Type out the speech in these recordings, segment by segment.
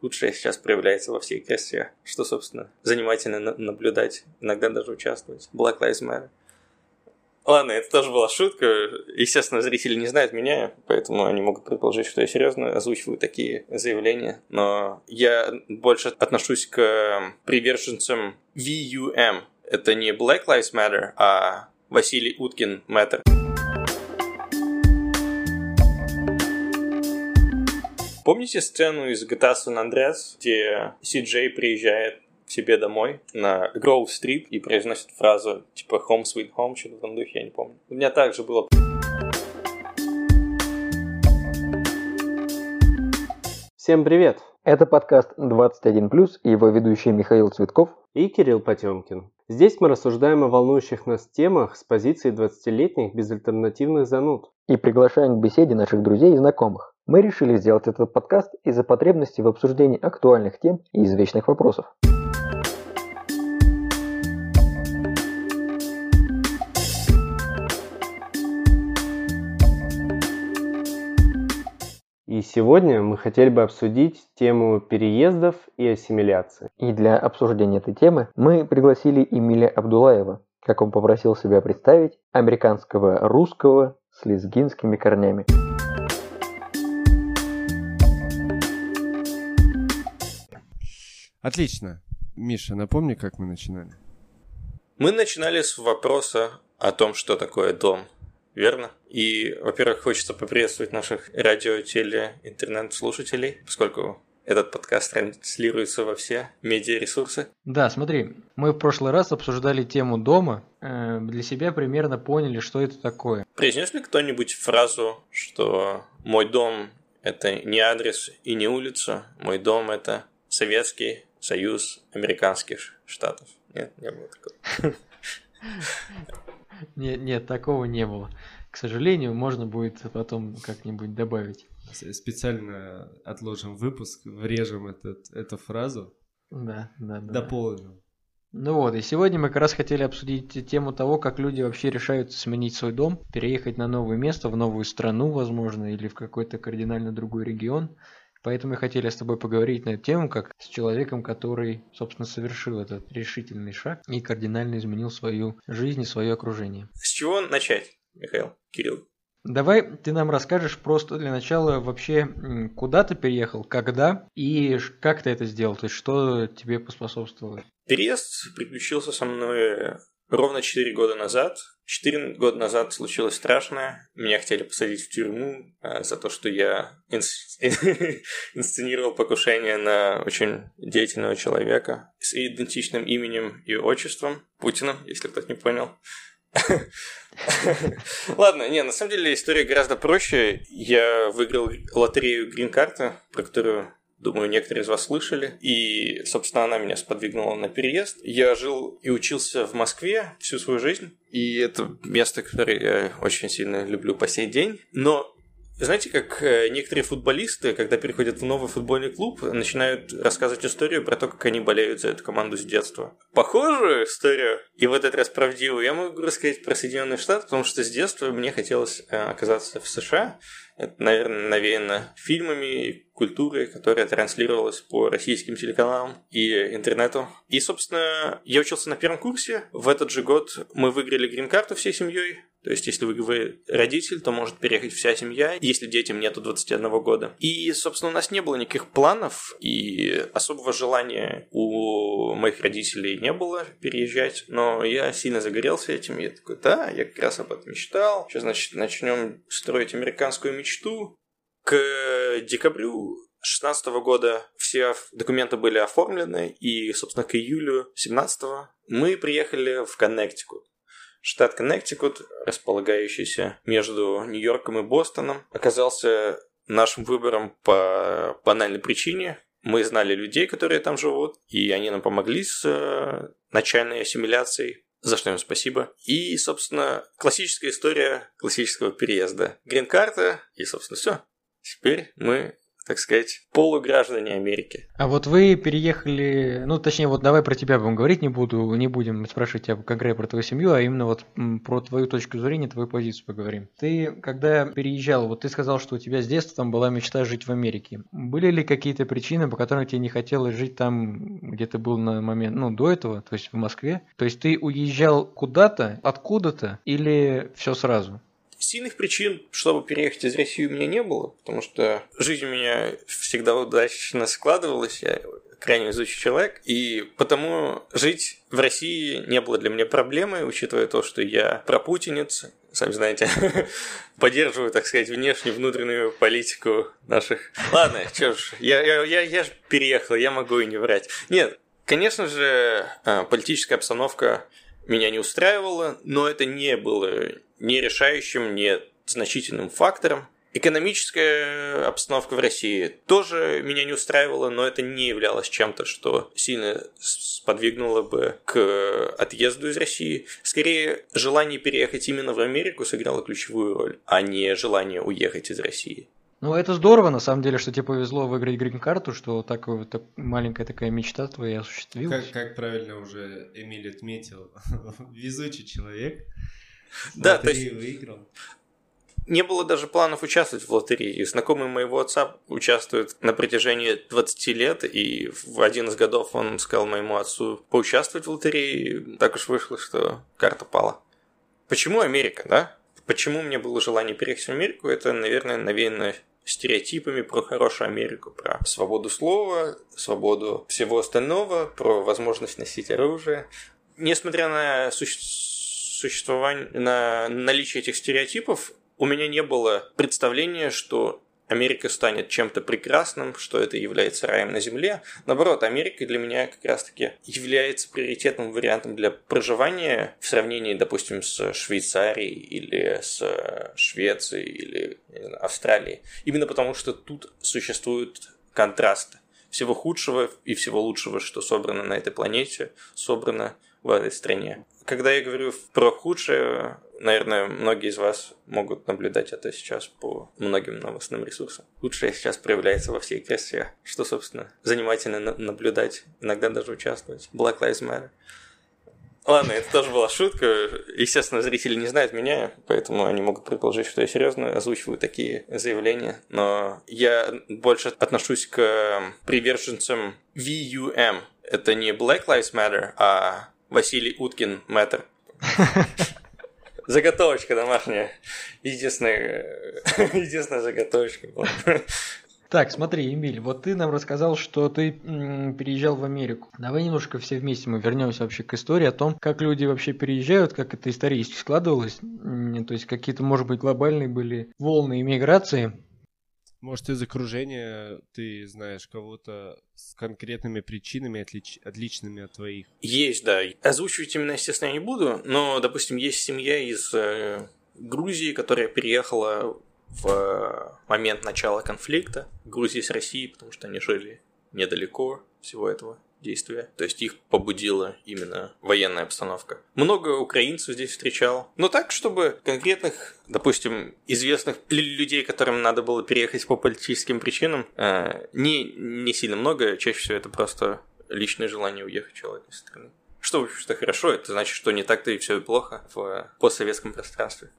худшее сейчас проявляется во всей красе, что, собственно, занимательно наблюдать, иногда даже участвовать. Black Lives Matter. Ладно, это тоже была шутка. Естественно, зрители не знают меня, поэтому они могут предположить, что я серьезно озвучиваю такие заявления. Но я больше отношусь к приверженцам VUM. Это не Black Lives Matter, а Василий Уткин Matter. Помните сцену из GTA San Andreas, где Си-Джей приезжает к себе домой на Гроув-стрит и произносит фразу типа «Home sweet home», что-то в этом духе, я не помню. У меня также было Всем привет! Это подкаст 21+, и его ведущие Михаил Цветков и Кирилл Потемкин. Здесь мы рассуждаем о волнующих нас темах с позиции 20-летних безальтернативных зануд. И приглашаем к беседе наших друзей и знакомых. Мы решили сделать этот подкаст из-за потребности в обсуждении актуальных тем и извечных вопросов. И сегодня мы хотели бы обсудить тему переездов и ассимиляции. И для обсуждения этой темы мы пригласили Эмиля Абдулаева, как он попросил себя представить, американского русского с лезгинскими корнями. Отлично. Миша, напомни, как мы начинали. Мы начинали с вопроса о том, что такое дом – верно? И, во-первых, хочется поприветствовать наших радио, теле, интернет-слушателей, поскольку этот подкаст транслируется во все медиаресурсы. Да, смотри, мы в прошлый раз обсуждали тему дома, э, для себя примерно поняли, что это такое. Произнес ли кто-нибудь фразу, что «мой дом – это не адрес и не улица, мой дом – это Советский Союз Американских Штатов»? Нет, не было такого. Нет, нет, такого не было. К сожалению, можно будет потом как-нибудь добавить. Специально отложим выпуск, врежем этот, эту фразу. Да, да, да. Дополним. Ну вот, и сегодня мы как раз хотели обсудить тему того, как люди вообще решаются сменить свой дом, переехать на новое место, в новую страну, возможно, или в какой-то кардинально другой регион. Поэтому мы хотели с тобой поговорить на эту тему, как с человеком, который, собственно, совершил этот решительный шаг и кардинально изменил свою жизнь и свое окружение. С чего начать, Михаил, Кирилл? Давай ты нам расскажешь просто для начала вообще, куда ты переехал, когда и как ты это сделал, то есть что тебе поспособствовало? Переезд приключился со мной ровно 4 года назад. 4 года назад случилось страшное. Меня хотели посадить в тюрьму а, за то, что я инс... инсценировал покушение на очень деятельного человека с идентичным именем и отчеством Путиным, если кто-то не понял. Ладно, не, на самом деле история гораздо проще. Я выиграл лотерею грин-карты, про которую Думаю, некоторые из вас слышали. И, собственно, она меня сподвигнула на переезд. Я жил и учился в Москве всю свою жизнь. И это место, которое я очень сильно люблю по сей день. Но знаете, как э, некоторые футболисты, когда переходят в новый футбольный клуб, начинают рассказывать историю про то, как они болеют за эту команду с детства. Похожую историю, и в этот раз правдивую, я могу рассказать про Соединенные Штаты, потому что с детства мне хотелось э, оказаться в США. Это, наверное, навеяно фильмами и культурой, которая транслировалась по российским телеканалам и интернету. И, собственно, я учился на первом курсе. В этот же год мы выиграли грин-карту всей семьей. То есть, если вы родитель, то может переехать вся семья, если детям нету 21 года. И, собственно, у нас не было никаких планов, и особого желания у моих родителей не было переезжать, но я сильно загорелся этим, я такой, да, я как раз об этом мечтал, сейчас, значит, начнем строить американскую мечту. К декабрю 2016 года все документы были оформлены, и, собственно, к июлю 17 мы приехали в Коннектикут. Штат Коннектикут, располагающийся между Нью-Йорком и Бостоном, оказался нашим выбором по банальной причине. Мы знали людей, которые там живут, и они нам помогли с э, начальной ассимиляцией, за что им спасибо. И, собственно, классическая история классического переезда. Грин-карта, и, собственно, все. Теперь мы так сказать, полуграждане Америки. А вот вы переехали, ну точнее, вот давай про тебя будем говорить, не буду, не будем спрашивать тебя конкретно про твою семью, а именно вот про твою точку зрения, твою позицию поговорим. Ты, когда переезжал, вот ты сказал, что у тебя с детства там была мечта жить в Америке. Были ли какие-то причины, по которым тебе не хотелось жить там, где ты был на момент, ну, до этого, то есть в Москве? То есть ты уезжал куда-то, откуда-то или все сразу? Сильных причин, чтобы переехать из России, у меня не было, потому что жизнь у меня всегда удачно складывалась, я крайне везучий человек, и потому жить в России не было для меня проблемой, учитывая то, что я пропутинец, сами знаете, поддерживаю, так сказать, внешнюю, внутреннюю политику наших... Ладно, что ж, я, я, я, я же переехал, я могу и не врать. Нет, конечно же, а, политическая обстановка меня не устраивала, но это не было не решающим, не значительным фактором. Экономическая обстановка в России тоже меня не устраивала, но это не являлось чем-то, что сильно сподвигнуло бы к отъезду из России. Скорее, желание переехать именно в Америку сыграло ключевую роль, а не желание уехать из России. Ну, это здорово, на самом деле, что тебе повезло выиграть грин-карту, что так, так маленькая такая мечта твоя осуществилась. Как, как правильно уже Эмиль отметил, везучий человек. Да, то есть выиграл. Не было даже планов участвовать в лотерее. Знакомый моего отца участвует на протяжении 20 лет, и в один из годов он сказал моему отцу поучаствовать в лотерее. Так уж вышло, что карта пала. Почему Америка, да? Почему мне было желание переехать в Америку? Это, наверное, навеяно стереотипами про хорошую Америку, про свободу слова, свободу всего остального, про возможность носить оружие. Несмотря на существование существование, на наличие этих стереотипов у меня не было представления, что Америка станет чем-то прекрасным, что это является раем на земле. Наоборот, Америка для меня как раз-таки является приоритетным вариантом для проживания в сравнении, допустим, с Швейцарией или с Швецией или знаю, Австралией. Именно потому, что тут существуют контрасты. Всего худшего и всего лучшего, что собрано на этой планете, собрано в этой стране. Когда я говорю про худшее, наверное, многие из вас могут наблюдать это сейчас по многим новостным ресурсам. Худшее сейчас проявляется во всей красе, что, собственно, занимательно наблюдать, иногда даже участвовать. Black Lives Matter. Ладно, это тоже была шутка. Естественно, зрители не знают меня, поэтому они могут предположить, что я серьезно озвучиваю такие заявления. Но я больше отношусь к приверженцам VUM. Это не Black Lives Matter, а Василий Уткин, мэтр. Заготовочка домашняя. Единственная, единственная заготовочка была. Так, смотри, Эмиль, вот ты нам рассказал, что ты м, переезжал в Америку. Давай немножко все вместе мы вернемся вообще к истории о том, как люди вообще переезжают, как это исторически складывалось. То есть какие-то, может быть, глобальные были волны иммиграции. Может, из окружения ты знаешь кого-то с конкретными причинами, отлич... отличными от твоих? Есть, да. Озвучивать именно, естественно, я не буду, но, допустим, есть семья из э, Грузии, которая переехала в момент начала конфликта Грузии с Россией, потому что они жили недалеко всего этого действия. То есть их побудила именно военная обстановка. Много украинцев здесь встречал. Но так, чтобы конкретных, допустим, известных людей, которым надо было переехать по политическим причинам, э, не, не сильно много. Чаще всего это просто личное желание уехать человека из страны. Что, в общем-то, хорошо, это значит, что не так-то и все плохо в постсоветском пространстве.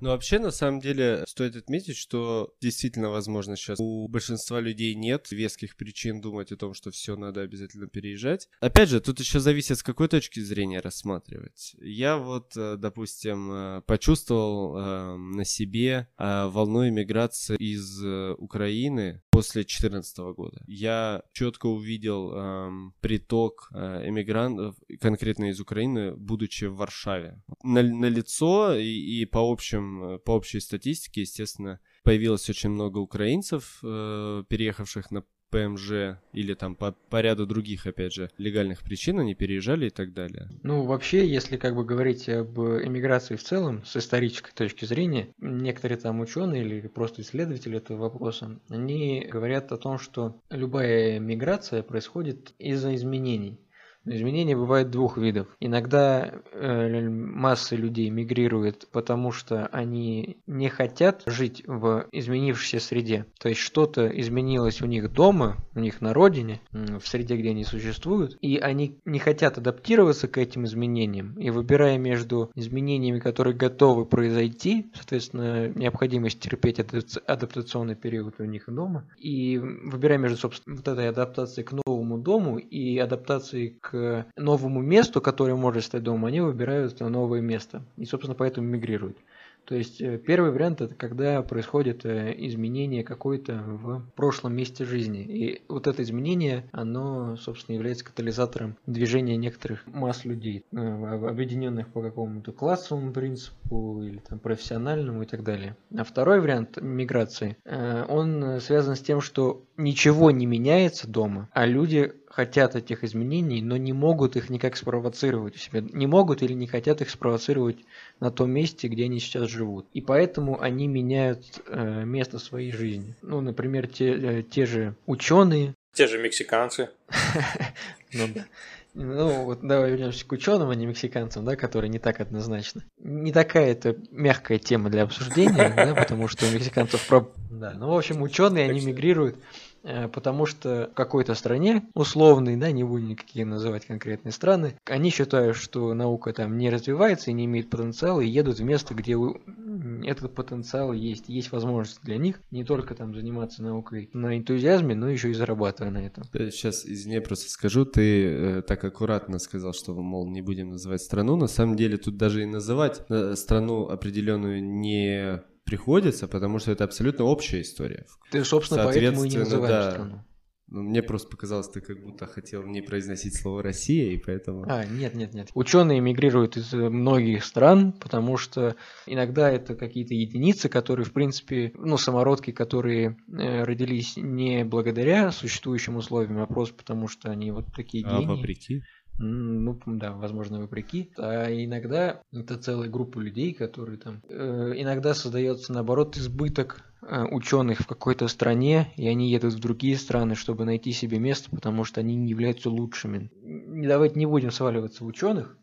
Ну, вообще, на самом деле, стоит отметить, что действительно, возможно, сейчас у большинства людей нет веских причин думать о том, что все надо обязательно переезжать. Опять же, тут еще зависит, с какой точки зрения рассматривать. Я вот, э, допустим, э, почувствовал э, на себе волну иммиграции из Украины после 2014 года. Я четко увидел эм, приток э, эмигрантов, конкретно из Украины, будучи в Варшаве. На, на лицо и, и по, общим, по общей статистике, естественно, появилось очень много украинцев, э, переехавших на ПМЖ или там по, по ряду других, опять же, легальных причин они переезжали и так далее. Ну, вообще, если как бы говорить об эмиграции в целом, с исторической точки зрения, некоторые там ученые или просто исследователи этого вопроса, они говорят о том, что любая миграция происходит из-за изменений. Изменения бывают двух видов. Иногда э, масса людей мигрирует, потому что они не хотят жить в изменившейся среде. То есть что-то изменилось у них дома, у них на родине, в среде, где они существуют, и они не хотят адаптироваться к этим изменениям. И выбирая между изменениями, которые готовы произойти, соответственно, необходимость терпеть адаптационный период у них дома, и выбирая между, собственно, вот этой адаптацией к новому дому и адаптацией к новому месту, которое может стать домом, они выбирают новое место. И, собственно, поэтому мигрируют. То есть э, первый вариант это когда происходит э, изменение какое-то в прошлом месте жизни. И вот это изменение, оно, собственно, является катализатором движения некоторых масс людей, э, объединенных по какому-то классовому принципу или там профессиональному и так далее. А второй вариант миграции, он связан с тем, что ничего не меняется дома, а люди хотят этих изменений, но не могут их никак спровоцировать у себя. Не могут или не хотят их спровоцировать на том месте, где они сейчас живут. И поэтому они меняют э, место своей жизни. Ну, например, те, э, те же ученые. Те же мексиканцы. Ну да. Ну, вот давай вернемся к ученым, а не мексиканцам, да, которые не так однозначно. Не такая это мягкая тема для обсуждения, да, потому что у мексиканцев про... Да, ну, в общем, ученые, они мигрируют потому что в какой-то стране, условной, да, не будем никакие называть конкретные страны, они считают, что наука там не развивается и не имеет потенциала, и едут в место, где этот потенциал есть, есть возможность для них не только там заниматься наукой на энтузиазме, но еще и зарабатывая на этом. Сейчас, извини, просто скажу, ты э, так аккуратно сказал, что, мол, не будем называть страну, на самом деле тут даже и называть э, страну определенную не приходится, потому что это абсолютно общая история. Ты, собственно, поэтому и не называешь да. страну. Ну, мне просто показалось, ты как будто хотел не произносить слово Россия, и поэтому... А, нет, нет, нет. Ученые мигрируют из многих стран, потому что иногда это какие-то единицы, которые, в принципе, ну, самородки, которые э, родились не благодаря существующим условиям, а просто потому что они вот такие а гении. А вопреки? Ну, да, возможно, вопреки. А иногда это целая группа людей, которые там... Э, иногда создается, наоборот, избыток э, ученых в какой-то стране, и они едут в другие страны, чтобы найти себе место, потому что они не являются лучшими. Давайте не будем сваливаться в ученых,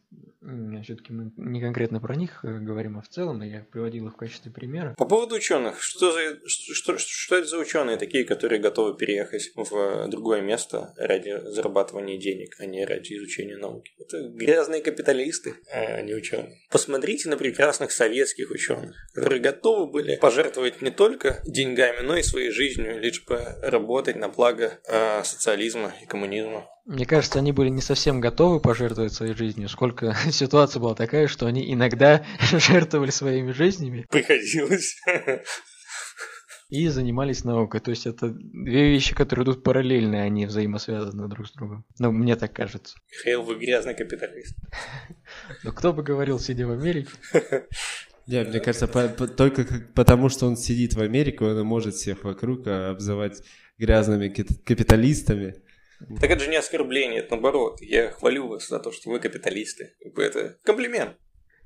все-таки мы не конкретно про них э, говорим, а в целом, я приводил их в качестве примера. По поводу ученых, что, за, что, что это за ученые такие, которые готовы переехать в другое место ради зарабатывания денег, а не ради изучения науки? Это грязные капиталисты, а не ученые. Посмотрите на прекрасных советских ученых, которые готовы были пожертвовать не только деньгами, но и своей жизнью, лишь бы работать на благо э, социализма и коммунизма. Мне кажется, они были не совсем готовы пожертвовать своей жизнью, сколько ситуация была такая, что они иногда жертвовали своими жизнями. Приходилось. И занимались наукой. То есть это две вещи, которые идут параллельно, они взаимосвязаны друг с другом. Ну, мне так кажется. Михаил, вы грязный капиталист. Ну, кто бы говорил, сидя в Америке? Не, мне кажется, по, по, только потому, что он сидит в Америке, он может всех вокруг обзывать грязными капиталистами. Так это же не оскорбление, это наоборот. Я хвалю вас за то, что вы капиталисты. Это комплимент.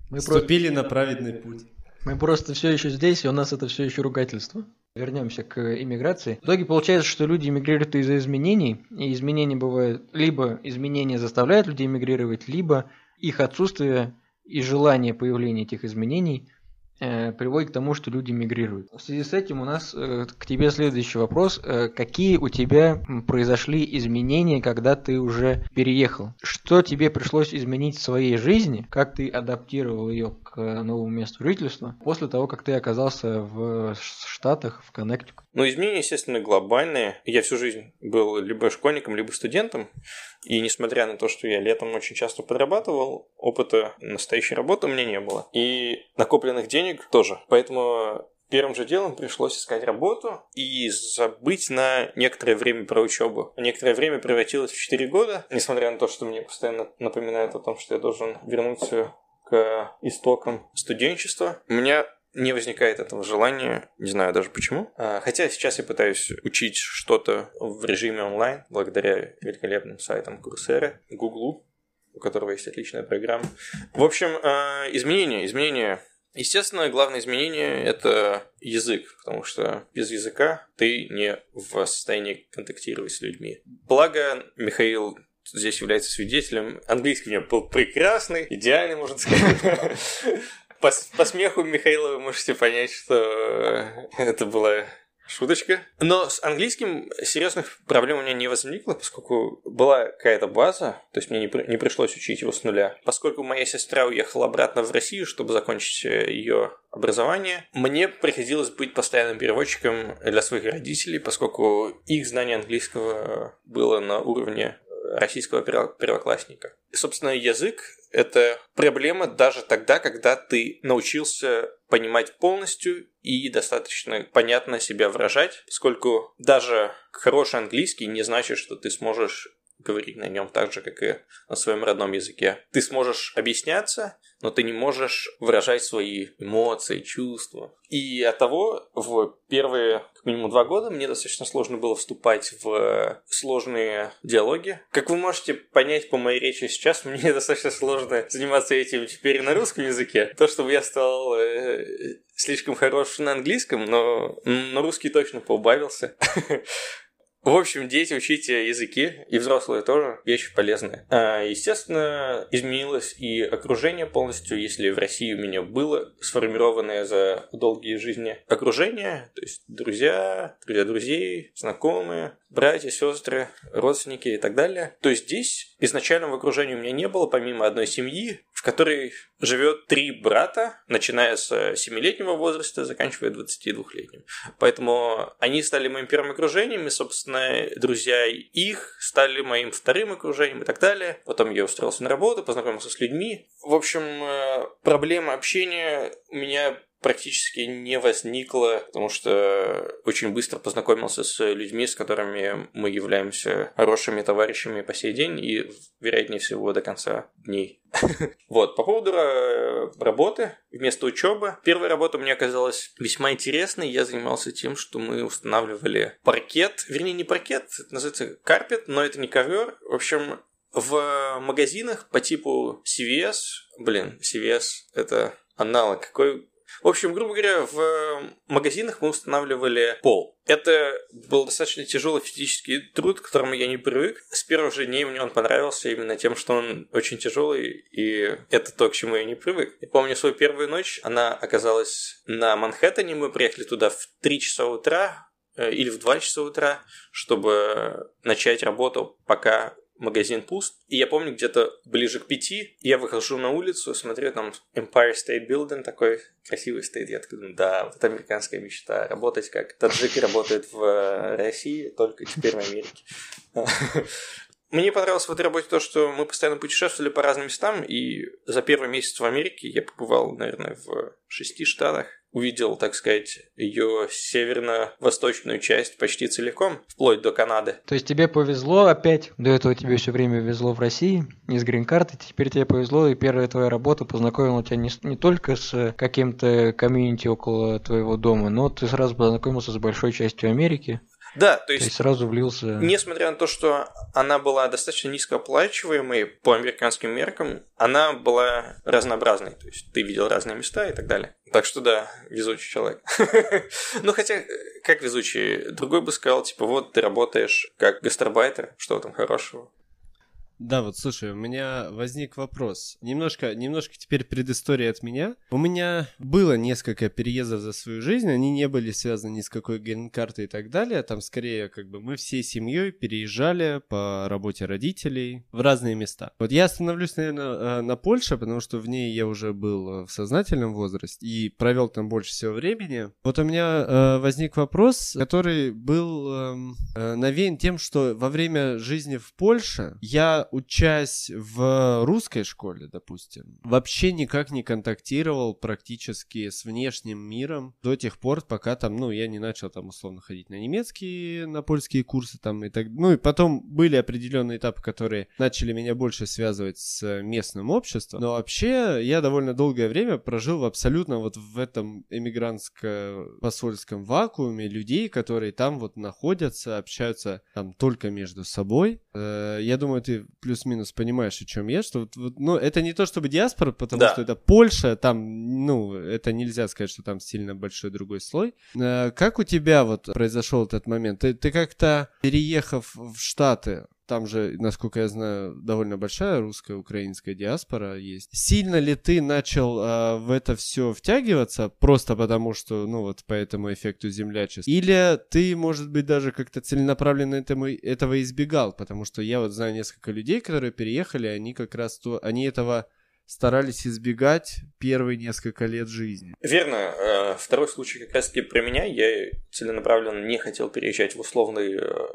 Мы Вступили на праведный путь. Мы просто все еще здесь, и у нас это все еще ругательство. Вернемся к иммиграции. В итоге получается, что люди эмигрируют из-за изменений, и изменения бывают либо изменения заставляют людей эмигрировать, либо их отсутствие и желание появления этих изменений приводит к тому, что люди мигрируют. В связи с этим у нас э, к тебе следующий вопрос. Э, какие у тебя произошли изменения, когда ты уже переехал? Что тебе пришлось изменить в своей жизни? Как ты адаптировал ее к новому месту жительства после того, как ты оказался в Штатах, в Коннектику? Ну, изменения, естественно, глобальные. Я всю жизнь был либо школьником, либо студентом. И несмотря на то, что я летом очень часто подрабатывал, опыта настоящей работы у меня не было. И накопленных денег тоже. Поэтому Первым же делом пришлось искать работу и забыть на некоторое время про учебу. Некоторое время превратилось в 4 года, несмотря на то, что мне постоянно напоминают о том, что я должен вернуться к истокам студенчества. У меня не возникает этого желания, не знаю даже почему. А, хотя сейчас я пытаюсь учить что-то в режиме онлайн, благодаря великолепным сайтам Курсера, Гуглу, у которого есть отличная программа. В общем, а, изменения, изменения. Естественно, главное изменение – это язык, потому что без языка ты не в состоянии контактировать с людьми. Благо, Михаил здесь является свидетелем. Английский у меня был прекрасный, идеальный, можно сказать. По, по смеху Михаила вы можете понять, что это была Шуточка. Но с английским серьезных проблем у меня не возникло, поскольку была какая-то база, то есть мне не, при, не пришлось учить его с нуля. Поскольку моя сестра уехала обратно в Россию, чтобы закончить э, ее образование, мне приходилось быть постоянным переводчиком для своих родителей, поскольку их знание английского было на уровне российского первоклассника. И, собственно, язык – это проблема даже тогда, когда ты научился понимать полностью и достаточно понятно себя выражать, поскольку даже хороший английский не значит, что ты сможешь говорить на нем так же, как и на своем родном языке. Ты сможешь объясняться, но ты не можешь выражать свои эмоции, чувства. И от того в первые как минимум два года мне достаточно сложно было вступать в сложные диалоги. Как вы можете понять по моей речи сейчас, мне достаточно сложно заниматься этим теперь на русском языке. То, чтобы я стал э, слишком хорош на английском, но на русский точно поубавился. В общем, дети учите языки, и взрослые тоже, вещи полезные. А, естественно, изменилось и окружение полностью, если в России у меня было сформированное за долгие жизни окружение, то есть друзья, друзья друзей, знакомые, братья, сестры, родственники и так далее, то здесь изначально в окружении у меня не было, помимо одной семьи, в которой живет три брата, начиная с 7-летнего возраста, заканчивая 22-летним. Поэтому они стали моим первым окружением, и, собственно, друзья их стали моим вторым окружением и так далее. Потом я устроился на работу, познакомился с людьми. В общем, э, проблема общения у меня практически не возникло, потому что очень быстро познакомился с людьми, с которыми мы являемся хорошими товарищами по сей день и, вероятнее всего, до конца дней. Вот, по поводу работы вместо учебы. Первая работа мне оказалась весьма интересной. Я занимался тем, что мы устанавливали паркет, вернее не паркет, это называется карпет, но это не ковер. В общем, в магазинах по типу CVS, блин, CVS это аналог, какой в общем, грубо говоря, в магазинах мы устанавливали пол. Это был достаточно тяжелый физический труд, к которому я не привык. С первых же дней мне он понравился именно тем, что он очень тяжелый, и это то, к чему я не привык. Я помню свою первую ночь, она оказалась на Манхэттене, мы приехали туда в 3 часа утра, э, или в 2 часа утра, чтобы начать работу, пока магазин пуст. И я помню, где-то ближе к пяти я выхожу на улицу, смотрю, там Empire State Building такой красивый стоит. Я такой да, вот это американская мечта. Работать как таджики работают в э, России, только теперь в Америке. Мне понравилось в этой работе то, что мы постоянно путешествовали по разным местам, и за первый месяц в Америке я побывал, наверное, в шести штатах увидел, так сказать, ее северно-восточную часть почти целиком, вплоть до Канады. То есть тебе повезло опять, до этого тебе все время везло в России, из грин-карты, теперь тебе повезло, и первая твоя работа познакомила тебя не, не только с каким-то комьюнити около твоего дома, но ты сразу познакомился с большой частью Америки. Да, то есть, то есть сразу влился. Несмотря на то, что она была достаточно низкооплачиваемой по американским меркам, она была разнообразной. То есть ты видел разные места и так далее. Так что да, везучий человек. ну хотя, как везучий, другой бы сказал, типа, вот ты работаешь как гастарбайтер, что там хорошего. Да, вот слушай, у меня возник вопрос. Немножко, немножко теперь предыстория от меня. У меня было несколько переездов за свою жизнь, они не были связаны ни с какой грин-картой и так далее. Там скорее как бы мы всей семьей переезжали по работе родителей в разные места. Вот я остановлюсь, наверное, э, на Польше, потому что в ней я уже был в сознательном возрасте и провел там больше всего времени. Вот у меня э, возник вопрос, который был эм, э, навеян тем, что во время жизни в Польше я учась в русской школе, допустим, вообще никак не контактировал практически с внешним миром до тех пор, пока там, ну, я не начал там условно ходить на немецкие, на польские курсы там и так. Ну, и потом были определенные этапы, которые начали меня больше связывать с местным обществом. Но вообще я довольно долгое время прожил в абсолютно вот в этом эмигрантско-посольском вакууме людей, которые там вот находятся, общаются там только между собой. Э, я думаю, ты плюс-минус понимаешь, о чем я, что вот, вот, ну, это не то чтобы диаспора, потому да. что это Польша, там, ну, это нельзя сказать, что там сильно большой другой слой. Э, как у тебя вот произошел этот момент? Ты, ты как-то, переехав в Штаты, там же, насколько я знаю, довольно большая русская, украинская диаспора есть. Сильно ли ты начал а, в это все втягиваться просто потому, что, ну вот по этому эффекту землячества? Или ты, может быть, даже как-то целенаправленно этому, этого избегал? Потому что я вот знаю несколько людей, которые переехали, они как раз то, они этого старались избегать первые несколько лет жизни. Верно. Э, второй случай как раз-таки про меня. Я целенаправленно не хотел переезжать в условный э,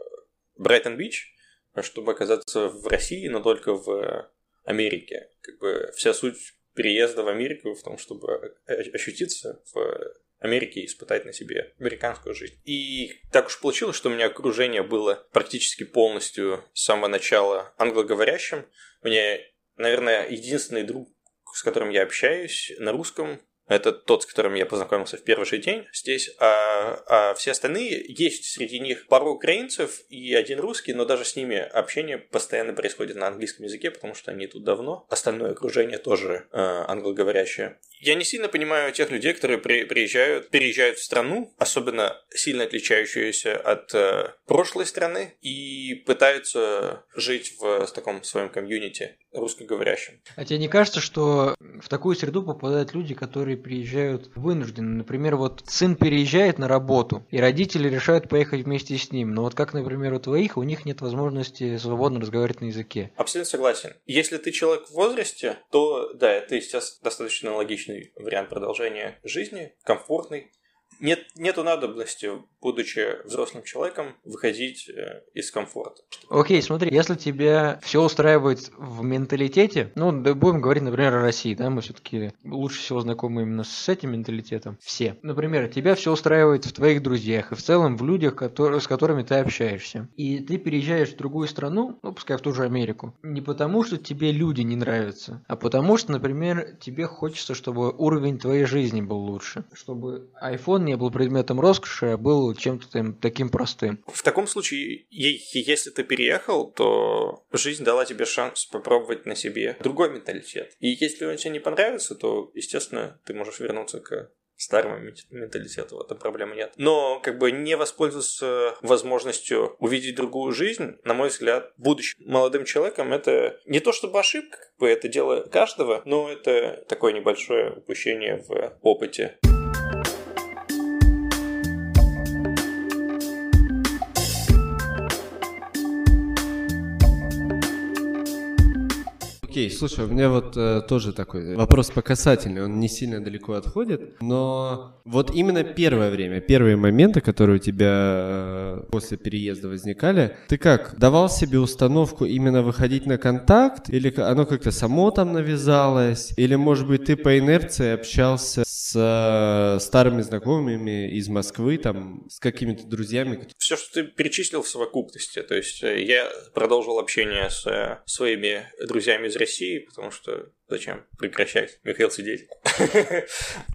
Брайтон-Бич, чтобы оказаться в России, но только в Америке. Как бы вся суть переезда в Америку в том, чтобы ощутиться в Америке и испытать на себе американскую жизнь. И так уж получилось, что у меня окружение было практически полностью с самого начала англоговорящим. Мне наверное, единственный друг, с которым я общаюсь на русском, это тот, с которым я познакомился в первый же день здесь. А, а все остальные, есть среди них пару украинцев и один русский, но даже с ними общение постоянно происходит на английском языке, потому что они тут давно. Остальное окружение тоже э, англоговорящее. Я не сильно понимаю тех людей, которые при, приезжают, переезжают в страну, особенно сильно отличающуюся от э, прошлой страны, и пытаются жить в, в таком своем комьюнити русскоговорящем. А тебе не кажется, что в такую среду попадают люди, которые приезжают вынуждены? Например, вот сын переезжает на работу, и родители решают поехать вместе с ним. Но вот как, например, у твоих, у них нет возможности свободно разговаривать на языке. Абсолютно согласен. Если ты человек в возрасте, то да, это, естественно, достаточно логичный вариант продолжения жизни, комфортный нет, нету надобности, будучи взрослым человеком, выходить э, из комфорта. Окей, okay, смотри, если тебя все устраивает в менталитете, ну, да, будем говорить, например, о России, да, мы все-таки лучше всего знакомы именно с этим менталитетом, все. Например, тебя все устраивает в твоих друзьях и в целом в людях, которые, с которыми ты общаешься. И ты переезжаешь в другую страну, ну, пускай в ту же Америку, не потому, что тебе люди не нравятся, а потому что, например, тебе хочется, чтобы уровень твоей жизни был лучше, чтобы iPhone не был предметом роскоши, а был чем-то таким простым. В таком случае, если ты переехал, то жизнь дала тебе шанс попробовать на себе другой менталитет. И если он тебе не понравится, то, естественно, ты можешь вернуться к старому менталитету, это проблемы нет. Но как бы не воспользоваться возможностью увидеть другую жизнь, на мой взгляд, будучи молодым человеком, это не то чтобы ошибка, как бы это дело каждого, но это такое небольшое упущение в опыте. Окей, слушай, у меня вот э, тоже такой вопрос по касательной, он не сильно далеко отходит, но вот именно первое время, первые моменты, которые у тебя э, после переезда возникали, ты как, давал себе установку именно выходить на контакт, или оно как-то само там навязалось, или, может быть, ты по инерции общался с э, старыми знакомыми из Москвы, там, с какими-то друзьями? Все, что ты перечислил в совокупности, то есть э, я продолжил общение с э, своими друзьями из России, потому что зачем прекращать, Михаил сидеть.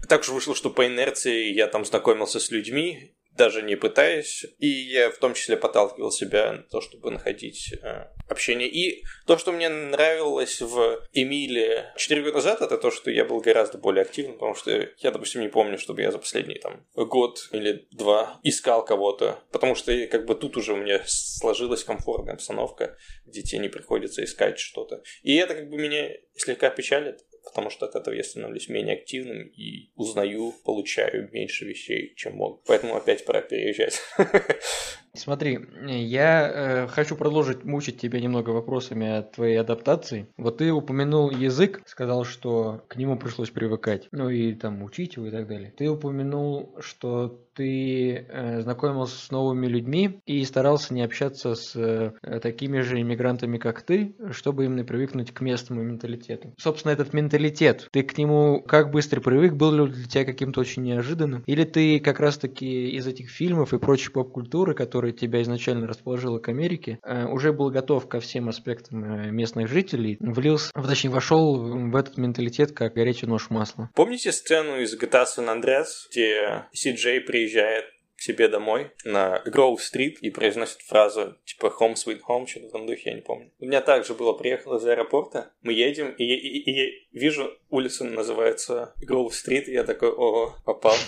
Так уж вышло, что по инерции я там знакомился с людьми, даже не пытаясь. И я в том числе подталкивал себя на то, чтобы находить э, общение. И то, что мне нравилось в Эмиле 4 года назад, это то, что я был гораздо более активным, потому что я, допустим, не помню, чтобы я за последний там год или два искал кого-то, потому что как бы тут уже у меня сложилась комфортная обстановка, где тебе не приходится искать что-то. И это как бы меня слегка печалит, потому что от этого я становлюсь менее активным и узнаю, получаю меньше вещей, чем мог. Поэтому опять пора переезжать. Смотри, я э, хочу продолжить мучить тебя немного вопросами о твоей адаптации. Вот ты упомянул язык, сказал, что к нему пришлось привыкать, ну и там учить его и так далее. Ты упомянул, что ты э, знакомился с новыми людьми и старался не общаться с э, такими же иммигрантами, как ты, чтобы именно привыкнуть к местному менталитету. Собственно, этот менталитет, ты к нему как быстро привык, был ли для тебя каким-то очень неожиданным? Или ты как раз-таки из этих фильмов и прочей поп-культуры, которые который тебя изначально расположила к Америке, э, уже был готов ко всем аспектам э, местных жителей, влился, точнее, вошел в этот менталитет как горячий нож масла. Помните сцену из GTA San Andreas, где Си Джей приезжает к себе домой на Гроув-стрит и произносит фразу типа «Home sweet home», что-то в этом духе, я не помню. У меня также было, приехал из аэропорта, мы едем, и, и, и, и я вижу, улица называется Гроув-стрит, и я такой «Ого, попал».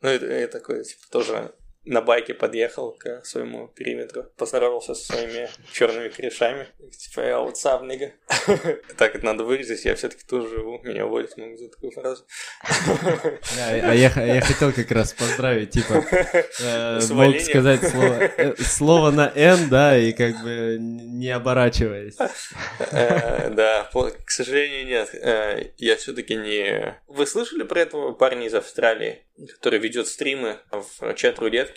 Ну, и, и такой, типа, тоже на байке подъехал к своему периметру, поздоровался со своими черными корешами. Типа, я вот сам, нига. Так это надо вырезать, я все-таки тоже живу, меня уволить могут за такую фразу. А я хотел как раз поздравить, типа, э, мог сказать э, слово на «н», да, и как бы не оборачиваясь. Э, да, к сожалению, нет. Я все-таки не... Вы слышали про этого парня из Австралии? который ведет стримы в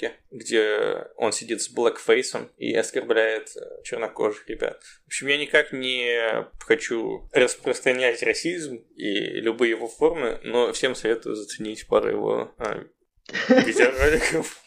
чат-рулетке, где он сидит с блэкфейсом и оскорбляет э, чернокожих ребят. В общем, я никак не хочу распространять расизм и любые его формы, но всем советую заценить пару его а, видеороликов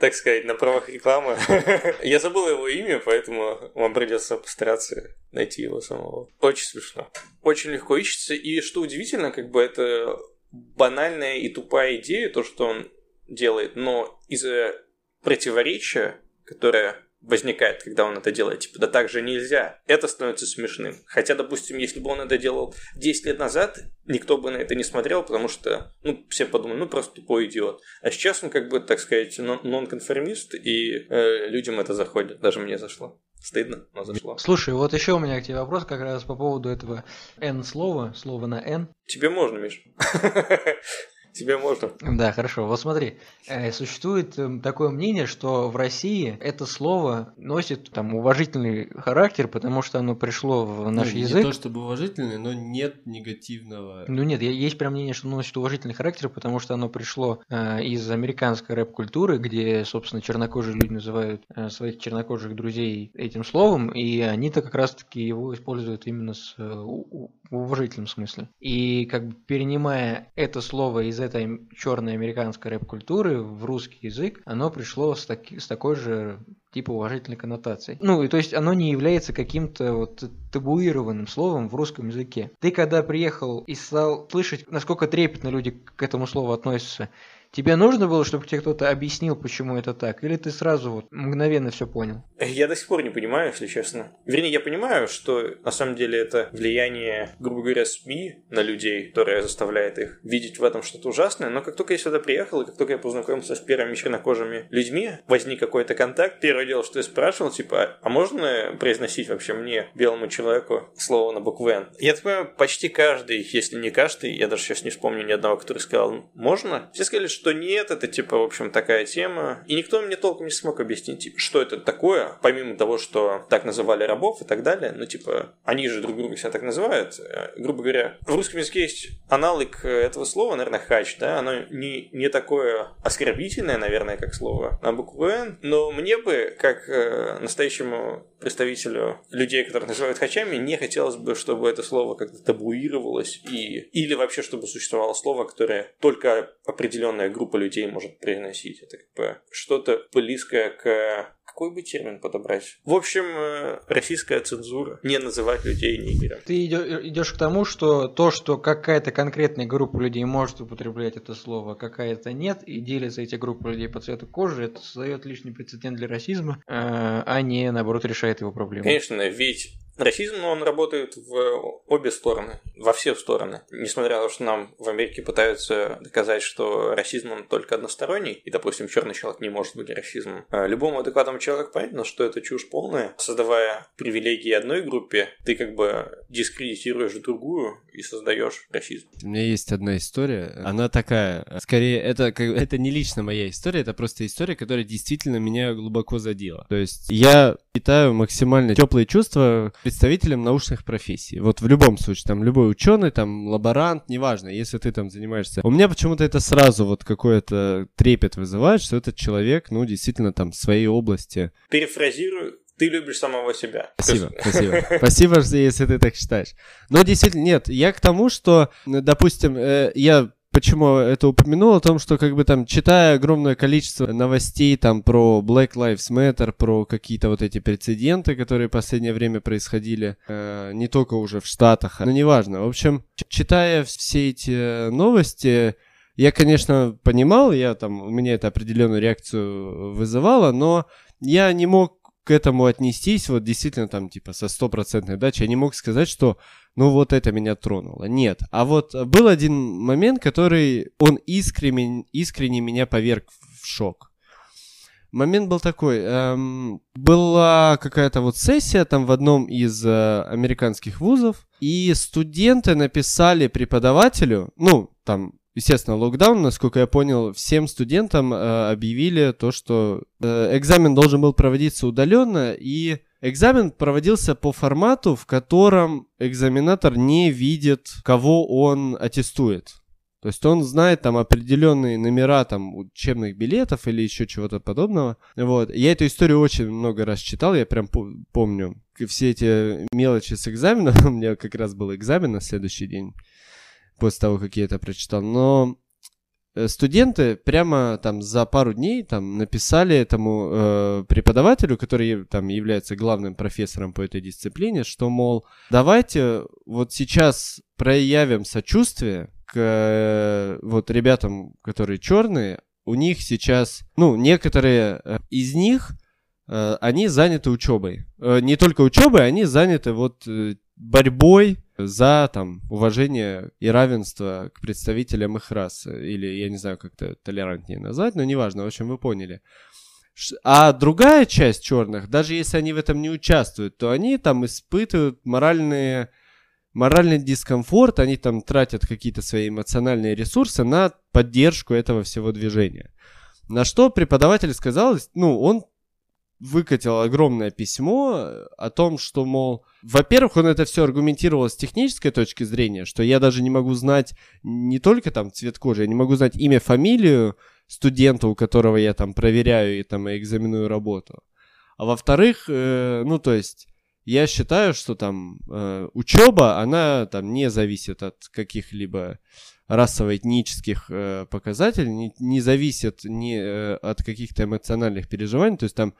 так сказать, на правах рекламы. Я забыл его имя, поэтому вам придется постараться найти его самого. Очень смешно. Очень легко ищется. И что удивительно, как бы это банальная и тупая идея, то, что он делает, но из-за противоречия, которое возникает, когда он это делает, типа, да так же нельзя, это становится смешным. Хотя, допустим, если бы он это делал 10 лет назад, никто бы на это не смотрел, потому что, ну, все подумали, ну, просто тупой идиот. А сейчас он, как бы, так сказать, нон-конформист, и э, людям это заходит, даже мне зашло. Стыдно, но зашло. Слушай, вот еще у меня к тебе вопрос как раз по поводу этого N слова, слова на N. Тебе можно, Миш. Тебе можно. Да, хорошо. Вот смотри, э, существует эм, такое мнение, что в России это слово носит там уважительный характер, потому что оно пришло в наш ну, язык. Не то чтобы уважительный, но нет негативного. Ну нет, есть прям мнение, что оно носит уважительный характер, потому что оно пришло э, из американской рэп-культуры, где, собственно, чернокожие люди называют э, своих чернокожих друзей этим словом, и они-то как раз-таки его используют именно с, в уважительном смысле. И как бы перенимая это слово из этой черной американской рэп-культуры в русский язык, оно пришло с, таки, с такой же типа уважительной коннотацией. Ну, и то есть оно не является каким-то вот табуированным словом в русском языке. Ты когда приехал и стал слышать, насколько трепетно люди к этому слову относятся, Тебе нужно было, чтобы тебе кто-то объяснил, почему это так? Или ты сразу вот мгновенно все понял? Я до сих пор не понимаю, если честно. Вернее, я понимаю, что на самом деле это влияние, грубо говоря, СМИ на людей, которое заставляет их видеть в этом что-то ужасное. Но как только я сюда приехал, и как только я познакомился с первыми чернокожими людьми, возник какой-то контакт. Первое дело, что я спрашивал, типа, а можно произносить вообще мне, белому человеку, слово на букву Н? Я понимаю, почти каждый, если не каждый, я даже сейчас не вспомню ни одного, который сказал, можно. Все сказали, что что нет, это типа, в общем, такая тема. И никто мне толком не смог объяснить, типа, что это такое, помимо того, что так называли рабов и так далее. Ну, типа, они же друг друга себя так называют. Э, грубо говоря, в русском языке есть аналог этого слова, наверное, хач, да, оно не, не такое оскорбительное, наверное, как слово на букву Н, но мне бы, как э, настоящему представителю людей, которых называют хачами, не хотелось бы, чтобы это слово как-то табуировалось и или вообще, чтобы существовало слово, которое только определенная группа людей может приносить. Это как бы что-то близкое к какой бы термин подобрать? В общем, э, российская цензура. Не называть людей нигером. Ты идешь к тому, что то, что какая-то конкретная группа людей может употреблять это слово, какая-то нет, и делятся эти группы людей по цвету кожи, это создает лишний прецедент для расизма, э, а не, наоборот, решает его проблему. Конечно, ведь Расизм, он работает в обе стороны, во все стороны. Несмотря на то, что нам в Америке пытаются доказать, что расизм он только односторонний, и, допустим, черный человек не может быть расизмом. А любому адекватному человеку понятно, что это чушь полная. Создавая привилегии одной группе, ты как бы дискредитируешь другую и создаешь расизм. У меня есть одна история. Она такая, скорее, это, это не лично моя история, это просто история, которая действительно меня глубоко задела. То есть я питаю максимально теплые чувства представителем научных профессий. Вот в любом случае, там любой ученый, там лаборант, неважно, если ты там занимаешься. У меня почему-то это сразу вот какой-то трепет вызывает, что этот человек, ну, действительно там в своей области. Перефразирую, ты любишь самого себя. Спасибо, спасибо. Спасибо, если ты так считаешь. Но действительно, нет, я к тому, что, допустим, э, я почему это упомянул, о том, что как бы там, читая огромное количество новостей там про Black Lives Matter, про какие-то вот эти прецеденты, которые в последнее время происходили, э, не только уже в Штатах, но неважно. В общем, читая все эти новости, я, конечно, понимал, я там, у меня это определенную реакцию вызывало, но я не мог к этому отнестись, вот действительно там типа со стопроцентной дачей, я не мог сказать, что ну вот это меня тронуло. Нет. А вот был один момент, который, он искренне, искренне меня поверг в шок. момент был такой. Эм, была какая-то вот сессия там в одном из э, американских вузов, и студенты написали преподавателю, ну, там, естественно, локдаун, насколько я понял, всем студентам э, объявили то, что э, экзамен должен был проводиться удаленно, и экзамен проводился по формату, в котором экзаменатор не видит, кого он аттестует. То есть он знает там определенные номера там учебных билетов или еще чего-то подобного. Вот. Я эту историю очень много раз читал, я прям помню все эти мелочи с экзамена. У меня как раз был экзамен на следующий день после того, как я это прочитал. Но студенты прямо там за пару дней там написали этому э, преподавателю, который там является главным профессором по этой дисциплине, что, мол, давайте вот сейчас проявим сочувствие к э, вот ребятам, которые черные, у них сейчас, ну, некоторые э, из них, э, они заняты учебой. Не только учебой, они заняты вот борьбой за там уважение и равенство к представителям их расы. Или я не знаю, как это толерантнее назвать, но неважно, в общем, вы поняли. А другая часть черных, даже если они в этом не участвуют, то они там испытывают моральные моральный дискомфорт, они там тратят какие-то свои эмоциональные ресурсы на поддержку этого всего движения. На что преподаватель сказал, ну, он выкатил огромное письмо о том, что, мол, во-первых, он это все аргументировал с технической точки зрения, что я даже не могу знать не только там цвет кожи, я не могу знать имя, фамилию студента, у которого я там проверяю и там экзаменую работу. А во-вторых, э, ну, то есть я считаю, что там э, учеба, она там не зависит от каких-либо расово-этнических э, показателей, не, не зависит ни э, от каких-то эмоциональных переживаний. То есть там,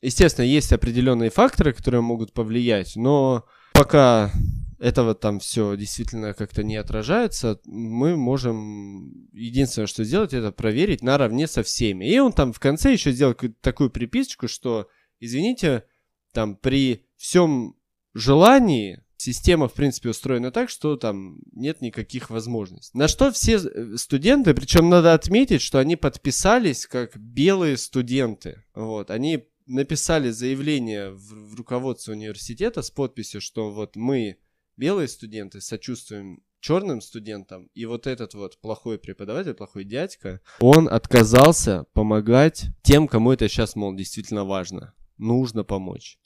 естественно, есть определенные факторы, которые могут повлиять, но пока этого там все действительно как-то не отражается, мы можем единственное, что сделать, это проверить наравне со всеми. И он там в конце еще сделал такую приписочку, что, извините, там при всем желании система, в принципе, устроена так, что там нет никаких возможностей. На что все э, студенты, причем надо отметить, что они подписались как белые студенты. Вот, они написали заявление в, в руководство университета с подписью, что вот мы, белые студенты, сочувствуем черным студентам, и вот этот вот плохой преподаватель, плохой дядька, он отказался помогать тем, кому это сейчас, мол, действительно важно. Нужно помочь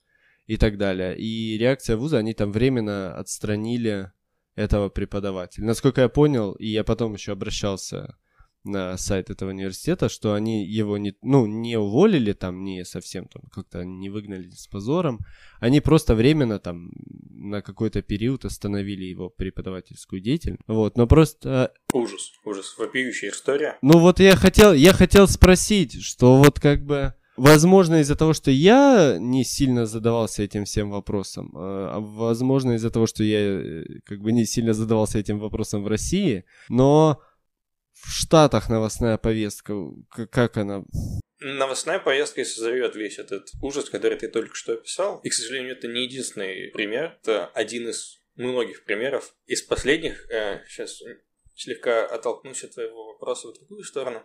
и так далее. И реакция вуза, они там временно отстранили этого преподавателя. Насколько я понял, и я потом еще обращался на сайт этого университета, что они его не, ну, не уволили там, не совсем там как-то не выгнали с позором, они просто временно там на какой-то период остановили его преподавательскую деятельность. Вот, но просто... Ужас, ужас, вопиющая история. Ну вот я хотел, я хотел спросить, что вот как бы Возможно, из-за того, что я не сильно задавался этим всем вопросом, а возможно, из-за того, что я э, как бы не сильно задавался этим вопросом в России, но в Штатах новостная повестка, как она? Новостная повестка и создает весь этот ужас, который ты только что описал. И, к сожалению, это не единственный пример, это один из многих примеров. Из последних, э, сейчас слегка оттолкнусь от твоего вопроса в другую сторону,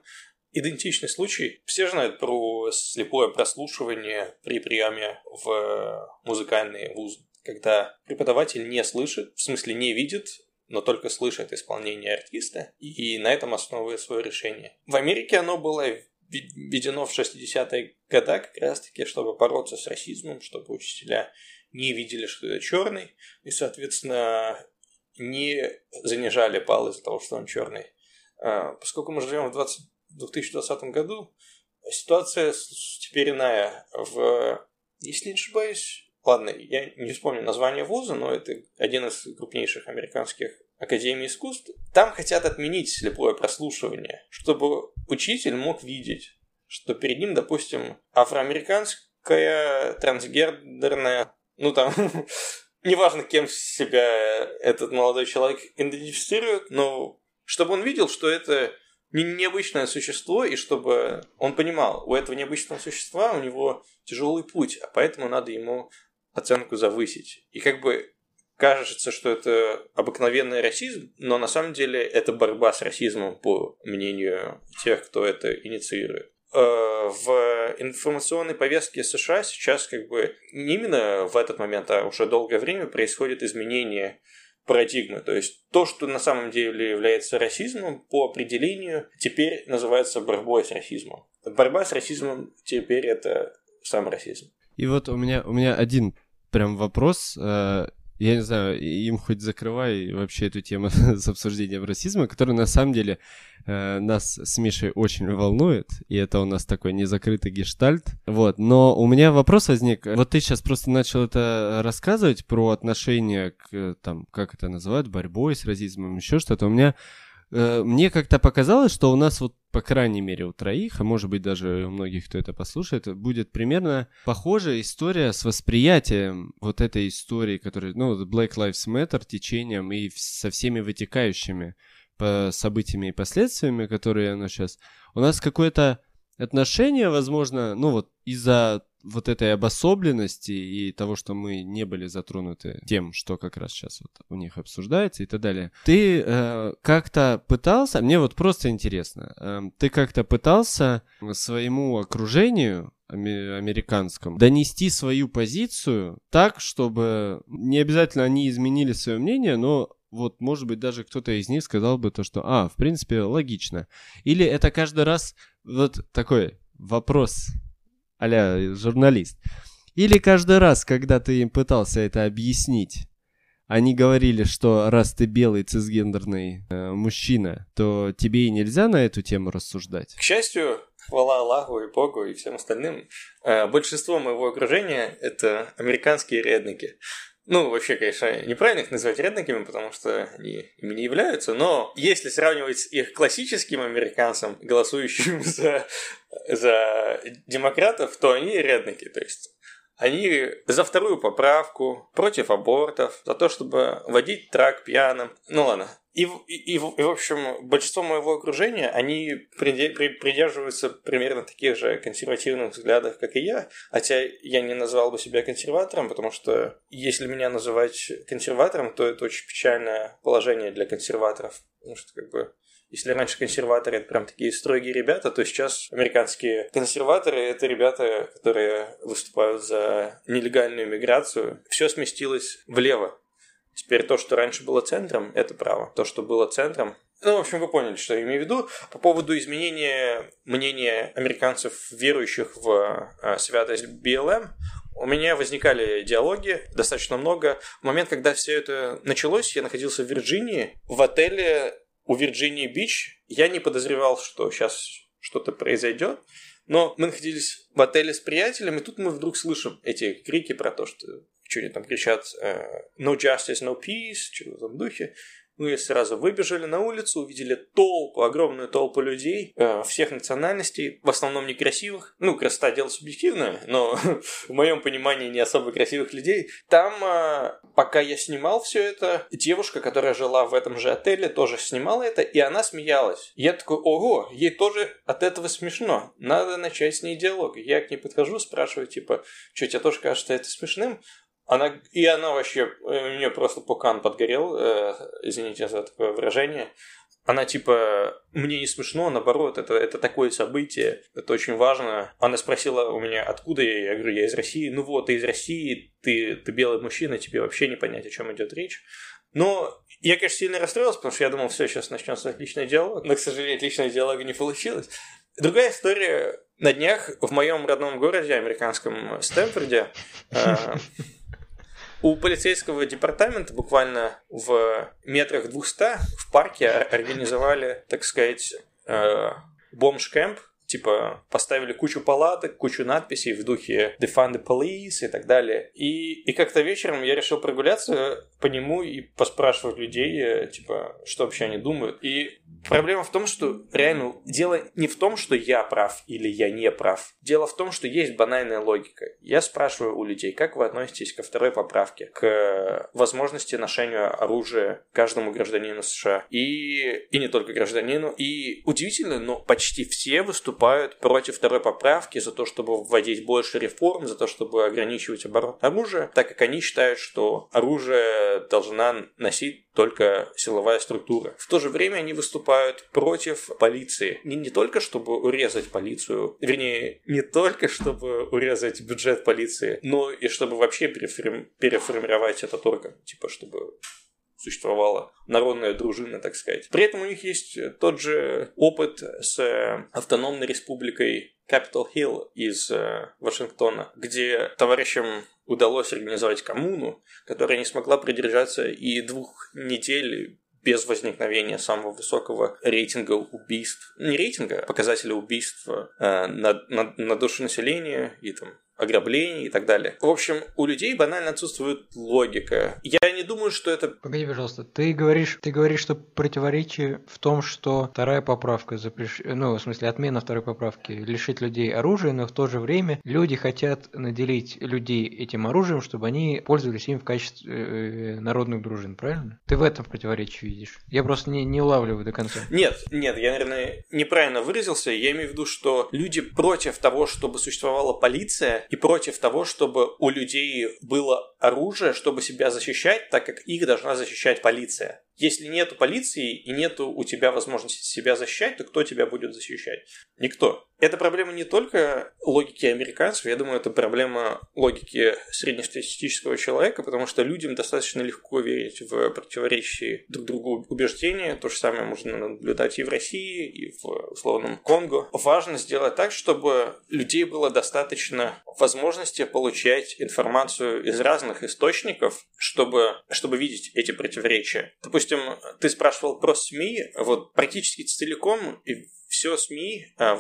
идентичный случай. Все знают про слепое прослушивание при приеме в музыкальные вузы, когда преподаватель не слышит, в смысле не видит, но только слышит исполнение артиста, и на этом основывает свое решение. В Америке оно было введено в 60-е годы как раз-таки, чтобы бороться с расизмом, чтобы учителя не видели, что это черный, и, соответственно, не занижали баллы из-за того, что он черный. А, поскольку мы живем в 20 в 2020 году ситуация теперь иная. В, если не ошибаюсь, ладно, я не вспомню название вуза, но это один из крупнейших американских академий искусств. Там хотят отменить слепое прослушивание, чтобы учитель мог видеть, что перед ним, допустим, афроамериканская, трансгендерная, ну там, неважно, кем себя этот молодой человек идентифицирует, но чтобы он видел, что это не необычное существо, и чтобы он понимал, у этого необычного существа у него тяжелый путь, а поэтому надо ему оценку завысить. И как бы кажется, что это обыкновенный расизм, но на самом деле это борьба с расизмом, по мнению тех, кто это инициирует. в информационной повестке США сейчас как бы не именно в этот момент, а уже долгое время происходит изменение парадигмы. То есть то, что на самом деле является расизмом, по определению теперь называется борьбой с расизмом. Борьба с расизмом теперь это сам расизм. И вот у меня, у меня один прям вопрос. Э, я не знаю, им хоть закрывай вообще эту тему с обсуждением расизма, который на самом деле э, нас с Мишей очень волнует, и это у нас такой незакрытый гештальт. Вот, но у меня вопрос возник. Вот ты сейчас просто начал это рассказывать про отношение к, там, как это называют, борьбой с расизмом, еще что-то. У меня Э, мне как-то показалось, что у нас вот, по крайней мере, у троих, а может быть даже у многих, кто это послушает, будет примерно похожая история с восприятием вот этой истории, которая, ну, Black Lives Matter, течением и со всеми вытекающими событиями и последствиями, которые оно сейчас. У нас какое-то отношение, возможно, ну вот из-за вот этой обособленности и того, что мы не были затронуты тем, что как раз сейчас вот у них обсуждается и так далее. Ты э, как-то пытался, мне вот просто интересно, э, ты как-то пытался своему окружению американскому донести свою позицию так, чтобы не обязательно они изменили свое мнение, но вот, может быть, даже кто-то из них сказал бы то, что, а, в принципе, логично. Или это каждый раз вот такой вопрос а журналист. Или каждый раз, когда ты им пытался это объяснить, они говорили, что раз ты белый цисгендерный э, мужчина, то тебе и нельзя на эту тему рассуждать. К счастью, хвала Аллаху и Богу и всем остальным, э, большинство моего окружения это американские редники. Ну, вообще, конечно, неправильно их называть реднеками, потому что они ими не являются, но если сравнивать с их классическим американцем, голосующим за, за демократов, то они реднеки, то есть они за вторую поправку, против абортов, за то, чтобы водить трак пьяным. Ну ладно, и, и, и, в общем, большинство моего окружения, они придерживаются примерно таких же консервативных взглядов, как и я, хотя я не назвал бы себя консерватором, потому что если меня называть консерватором, то это очень печальное положение для консерваторов, потому что как бы если раньше консерваторы это прям такие строгие ребята, то сейчас американские консерваторы это ребята, которые выступают за нелегальную миграцию. Все сместилось влево. Теперь то, что раньше было центром, это право. То, что было центром, ну, в общем, вы поняли, что я имею в виду. По поводу изменения мнения американцев, верующих в э, святость БЛМ, у меня возникали диалоги достаточно много. В момент, когда все это началось, я находился в Вирджинии, в отеле у Вирджинии Бич. Я не подозревал, что сейчас что-то произойдет. Но мы находились в отеле с приятелем, и тут мы вдруг слышим эти крики про то, что что они там кричат э, «No justice, no peace», что в этом духе. Мы сразу выбежали на улицу, увидели толпу, огромную толпу людей э, всех национальностей, в основном некрасивых. Ну, красота дело субъективное, но в моем понимании не особо красивых людей. Там, э, пока я снимал все это, девушка, которая жила в этом же отеле, тоже снимала это, и она смеялась. Я такой, ого, ей тоже от этого смешно. Надо начать с ней диалог. Я к ней подхожу, спрашиваю, типа, что тебе тоже кажется это смешным? Она, и она вообще, у нее просто пукан подгорел, э, извините за такое выражение. Она типа, мне не смешно, наоборот, это, это такое событие, это очень важно. Она спросила у меня, откуда я, я говорю, я из России. Ну вот, ты из России, ты, ты белый мужчина, тебе вообще не понять, о чем идет речь. Но я, конечно, сильно расстроился, потому что я думал, все, сейчас начнется отличный диалог. Но, к сожалению, отличного диалога не получилось. Другая история. На днях в моем родном городе, американском Стэнфорде, э, у полицейского департамента буквально в метрах 200 в парке организовали, так сказать, э, бомж-кэмп, типа поставили кучу палаток, кучу надписей в духе Defund the Police и так далее. И, и как-то вечером я решил прогуляться по нему и поспрашивать людей, э, типа, что вообще они думают. И Проблема в том, что реально дело не в том, что я прав или я не прав. Дело в том, что есть банальная логика. Я спрашиваю у людей, как вы относитесь ко второй поправке, к возможности ношения оружия каждому гражданину США. И, и не только гражданину. И удивительно, но почти все выступают выступают против второй поправки за то, чтобы вводить больше реформ, за то, чтобы ограничивать оборот оружия, так как они считают, что оружие должна носить только силовая структура. В то же время они выступают против полиции. Не, не только чтобы урезать полицию, вернее, не только чтобы урезать бюджет полиции, но и чтобы вообще переформ... переформировать этот орган. Типа, чтобы существовала народная дружина, так сказать. При этом у них есть тот же опыт с автономной республикой Capitol Hill из э, Вашингтона, где товарищам удалось организовать коммуну, которая не смогла продержаться и двух недель без возникновения самого высокого рейтинга убийств. Не рейтинга, а показателя убийств э, на, на, на душу населения и там ограблений и так далее. В общем, у людей банально отсутствует логика. Я не думаю, что это... Погоди, пожалуйста, ты говоришь, ты говоришь, что противоречие в том, что вторая поправка запрещ... ну, в смысле, отмена второй поправки лишить людей оружия, но в то же время люди хотят наделить людей этим оружием, чтобы они пользовались им в качестве э, народных дружин, правильно? Ты в этом противоречие видишь? Я просто не, не улавливаю до конца. Нет, нет, я, наверное, неправильно выразился. Я имею в виду, что люди против того, чтобы существовала полиция, и против того, чтобы у людей было оружие, чтобы себя защищать, так как их должна защищать полиция. Если нету полиции и нету у тебя возможности себя защищать, то кто тебя будет защищать? Никто. Это проблема не только логики американцев, я думаю, это проблема логики среднестатистического человека, потому что людям достаточно легко верить в противоречие друг другу убеждения. То же самое можно наблюдать и в России, и в условном Конго. Важно сделать так, чтобы людей было достаточно возможности получать информацию из разных источников, чтобы, чтобы видеть эти противоречия. Допустим, ты спрашивал про СМИ, вот практически целиком и все СМИ а,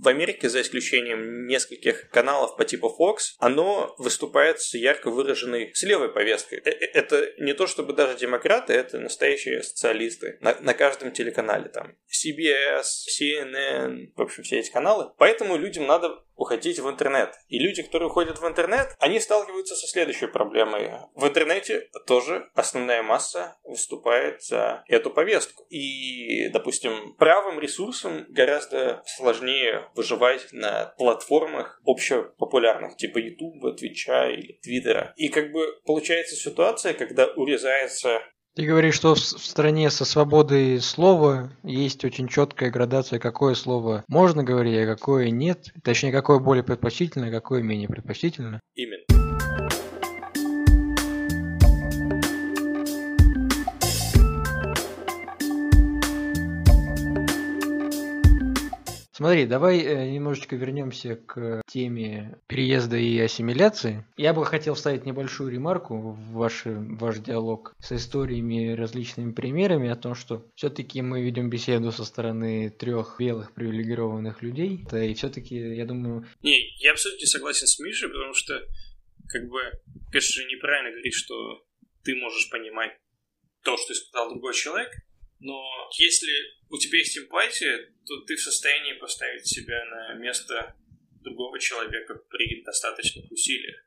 в Америке, за исключением нескольких каналов по типу Fox, оно выступает с ярко выраженной с левой повесткой. Э, э, это не то чтобы даже демократы, это настоящие социалисты на, на каждом телеканале. Там CBS, CNN, в общем, все эти каналы. Поэтому людям надо уходить в интернет. И люди, которые уходят в интернет, они сталкиваются со следующей проблемой. В интернете тоже основная масса выступает за эту повестку. И, допустим, правым ресурсам гораздо сложнее выживать на платформах общепопулярных, типа YouTube, Twitch или Твиттера. И как бы получается ситуация, когда урезается ты говоришь, что в стране со свободой слова есть очень четкая градация, какое слово можно говорить, а какое нет. Точнее, какое более предпочтительно, а какое менее предпочтительно. Именно. Смотри, давай э, немножечко вернемся к теме переезда и ассимиляции. Я бы хотел вставить небольшую ремарку в ваш, ваш диалог с историями, различными примерами о том, что все-таки мы ведем беседу со стороны трех белых привилегированных людей. Да, и все-таки, я думаю... Не, я абсолютно согласен с Мишей, потому что, как бы, конечно, неправильно говорить, что ты можешь понимать то, что испытал другой человек, но если у тебя есть эмпатия, то ты в состоянии поставить себя на место другого человека при достаточных усилиях.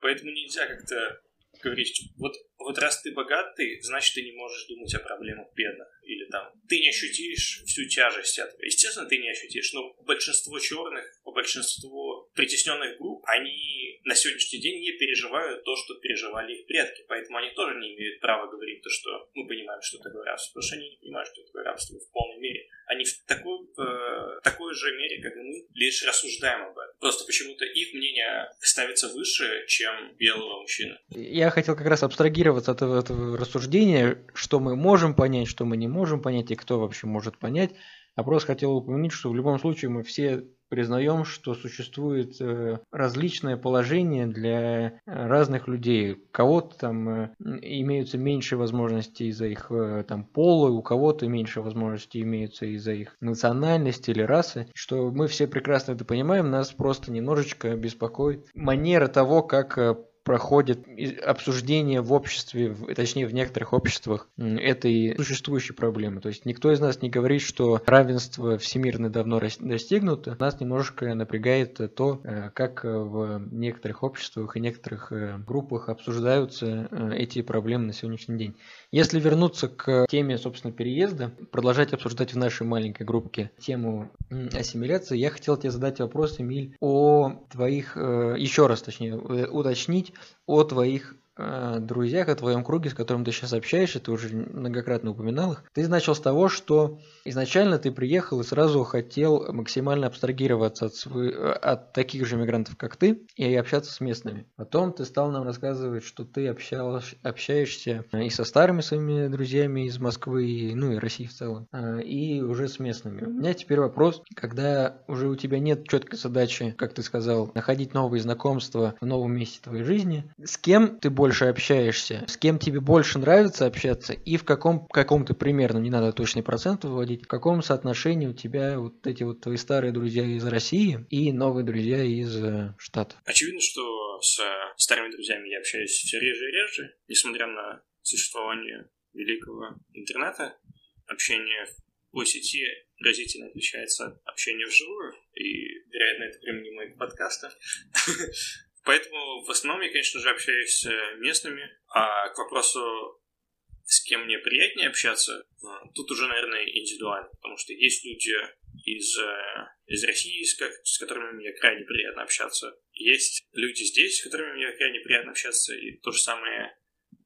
Поэтому нельзя как-то говорить, вот, вот раз ты богатый, значит, ты не можешь думать о проблемах бедных. Или там, ты не ощутишь всю тяжесть этого. Естественно, ты не ощутишь, но большинство черных, большинство притесненных групп, они на сегодняшний день не переживают то, что переживали их предки. Поэтому они тоже не имеют права говорить то, что мы понимаем, что такое рабство. Потому что они не понимают, что такое рабство в полной мере. Они в такой, э, такой же мере, как и мы, лишь рассуждаем об этом. Просто почему-то их мнение ставится выше, чем белого мужчины. Я хотел как раз абстрагироваться от этого, рассуждения, что мы можем понять, что мы не можем понять, и кто вообще может понять. А просто хотел упомянуть, что в любом случае мы все признаем, что существует э, различное положение для э, разных людей. У кого-то там э, имеются меньше возможностей из-за их там пола, у кого-то меньше возможностей имеются из-за их национальности или расы. Что мы все прекрасно это понимаем, нас просто немножечко беспокоит манера того, как проходит обсуждение в обществе, точнее в некоторых обществах этой существующей проблемы. То есть никто из нас не говорит, что равенство всемирно давно достигнуто. Нас немножко напрягает то, э, как в некоторых обществах и некоторых э, группах обсуждаются э, эти проблемы на сегодняшний день. Если вернуться к теме, собственно, переезда, продолжать обсуждать в нашей маленькой группе тему ассимиляции, я хотел тебе задать вопрос, Эмиль, о твоих, еще раз точнее, уточнить о твоих э, друзьях, о твоем круге, с которым ты сейчас общаешься, ты уже многократно упоминал их, ты начал с того, что изначально ты приехал и сразу хотел максимально абстрагироваться от, свой, от таких же мигрантов, как ты, и общаться с местными. Потом ты стал нам рассказывать, что ты общал, общаешься и со старыми своими друзьями из Москвы, ну и России в целом, э, и уже с местными. У меня теперь вопрос, когда уже у тебя нет четкой задачи, как ты сказал, находить новые знакомства в новом месте твоей жизни, с кем ты больше больше общаешься, с кем тебе больше нравится общаться и в каком каком-то примерно, не надо точный процент выводить, в каком соотношении у тебя вот эти вот твои старые друзья из России и новые друзья из э, Штатов. Очевидно, что с старыми друзьями я общаюсь все реже и реже, несмотря на существование великого интернета, общение по сети разительно отличается от общения вживую, и, вероятно, это применимо и к подкастам. Поэтому в основном я, конечно же, общаюсь с э, местными. А к вопросу, с кем мне приятнее общаться, э, тут уже, наверное, индивидуально. Потому что есть люди из, э, из России, с, с которыми мне крайне приятно общаться. Есть люди здесь, с которыми мне крайне приятно общаться. И то же самое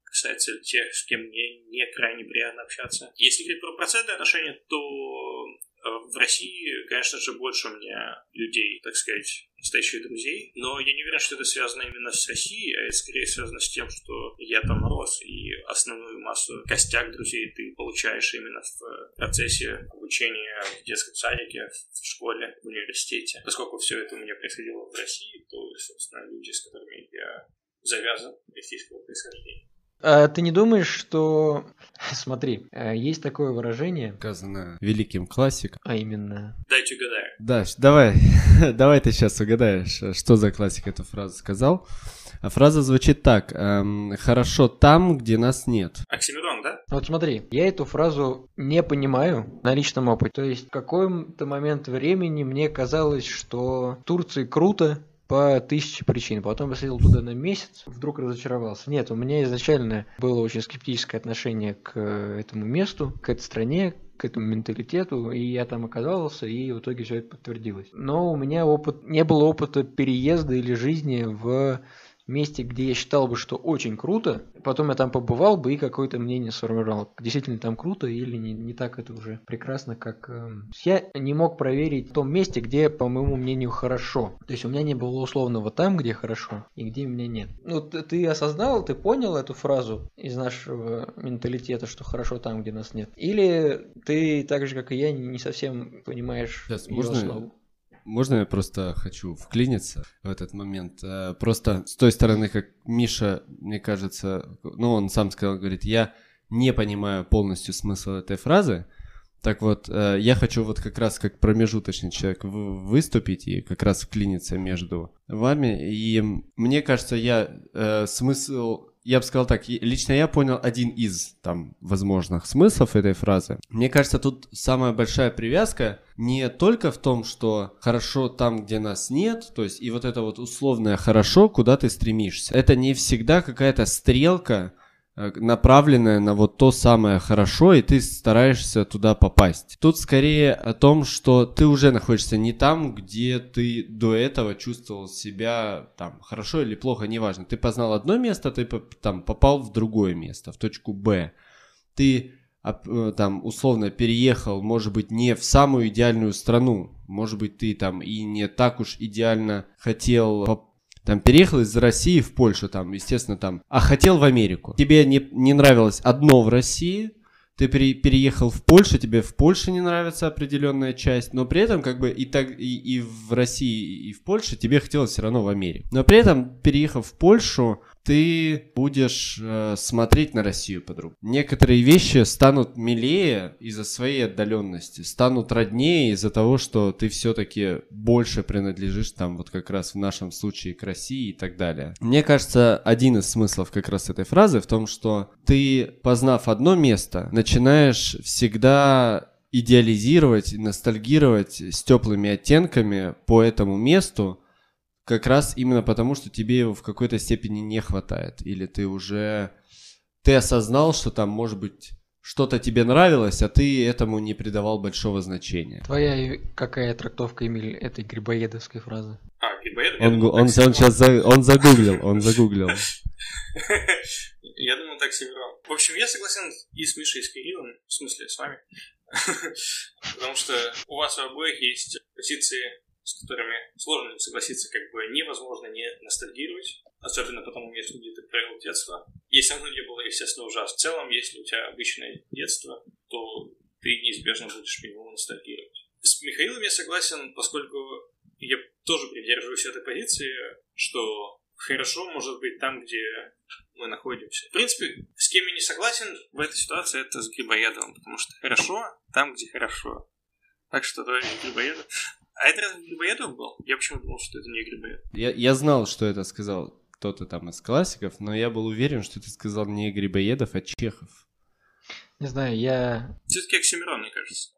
касается тех, с кем мне не крайне приятно общаться. Если говорить про процентные отношения, то в России, конечно же, больше у меня людей, так сказать, настоящих друзей, но я не уверен, что это связано именно с Россией, а это скорее связано с тем, что я там рос, и основную массу костяк друзей ты получаешь именно в процессе обучения в детском садике, в школе, в университете. Поскольку все это у меня происходило в России, то, собственно, люди, с которыми я завязан российского происхождения. А ты не думаешь, что... Смотри, э, есть такое выражение... Сказано великим классиком. А именно... Дайте угадаю. Да, давай, давай ты сейчас угадаешь, что за классик эту фразу сказал. А фраза звучит так. Эм, Хорошо там, где нас нет. Оксимирон, да? Вот смотри, я эту фразу не понимаю на личном опыте. То есть в какой-то момент времени мне казалось, что в Турции круто, по тысяче причин. Потом я съездил туда на месяц, вдруг разочаровался. Нет, у меня изначально было очень скептическое отношение к этому месту, к этой стране, к этому менталитету, и я там оказался, и в итоге все это подтвердилось. Но у меня опыт, не было опыта переезда или жизни в месте, где я считал бы, что очень круто, потом я там побывал бы и какое-то мнение сформировал, действительно там круто или не, не так это уже прекрасно, как... Э, я не мог проверить в том месте, где, по моему мнению, хорошо. То есть у меня не было условного там, где хорошо, и где меня нет. Ну, ты, ты осознал, ты понял эту фразу из нашего менталитета, что хорошо там, где нас нет? Или ты так же, как и я, не совсем понимаешь Сейчас, ее можно... основу? Можно я просто хочу вклиниться в этот момент? Э, просто с той стороны, как Миша, мне кажется, ну, он сам сказал, говорит, я не понимаю полностью смысл этой фразы. Так вот, э, я хочу вот как раз как промежуточный человек выступить и как раз вклиниться между вами. И мне кажется, я э, смысл я бы сказал так, лично я понял один из там возможных смыслов этой фразы. Мне кажется, тут самая большая привязка не только в том, что хорошо там, где нас нет, то есть и вот это вот условное хорошо, куда ты стремишься. Это не всегда какая-то стрелка, направленная на вот то самое хорошо, и ты стараешься туда попасть. Тут скорее о том, что ты уже находишься не там, где ты до этого чувствовал себя там хорошо или плохо, неважно. Ты познал одно место, ты там попал в другое место, в точку Б. Ты э, там условно переехал, может быть, не в самую идеальную страну, может быть, ты там и не так уж идеально хотел там переехал из России в Польшу, там, естественно, там, а хотел в Америку. Тебе не, не нравилось одно в России, ты пере, переехал в Польшу, тебе в Польше не нравится определенная часть, но при этом как бы и так и, и в России, и в Польше тебе хотелось все равно в Америку. Но при этом, переехав в Польшу, ты будешь э, смотреть на Россию по-другому. Некоторые вещи станут милее из-за своей отдаленности, станут роднее из-за того, что ты все-таки больше принадлежишь там вот как раз в нашем случае к России и так далее. Мне кажется, один из смыслов как раз этой фразы в том, что ты, познав одно место, начинаешь всегда идеализировать, ностальгировать с теплыми оттенками по этому месту, как раз именно потому, что тебе его в какой-то степени не хватает. Или ты уже... Ты осознал, что там, может быть, что-то тебе нравилось, а ты этому не придавал большого значения. Твоя какая трактовка, Эмиль, этой грибоедовской фразы? А, грибоед? Он, он, он, сейчас за, он загуглил, он загуглил. Я думал, так сыграл. В общем, я согласен и с Мишей, и с Кириллом, в смысле, с вами. Потому что у вас у обоих есть позиции с которыми сложно согласиться, как бы невозможно не ностальгировать, особенно потому, если где ты провел детство. Если оно не было, естественно, ужасно. В целом, если у тебя обычное детство, то ты неизбежно будешь по нему ностальгировать. С Михаилом я согласен, поскольку я тоже придерживаюсь этой позиции, что хорошо может быть там, где мы находимся. В принципе, с кем я не согласен в этой ситуации, это с Грибоедовым, потому что хорошо там, где хорошо. Так что, товарищ Грибоедов, а это разве Грибоедов был? Я почему думал, что это не Грибоедов. Я, я знал, что это сказал кто-то там из классиков, но я был уверен, что ты сказал не Грибоедов, а Чехов. Не знаю, я... Все-таки Оксимирон, мне кажется.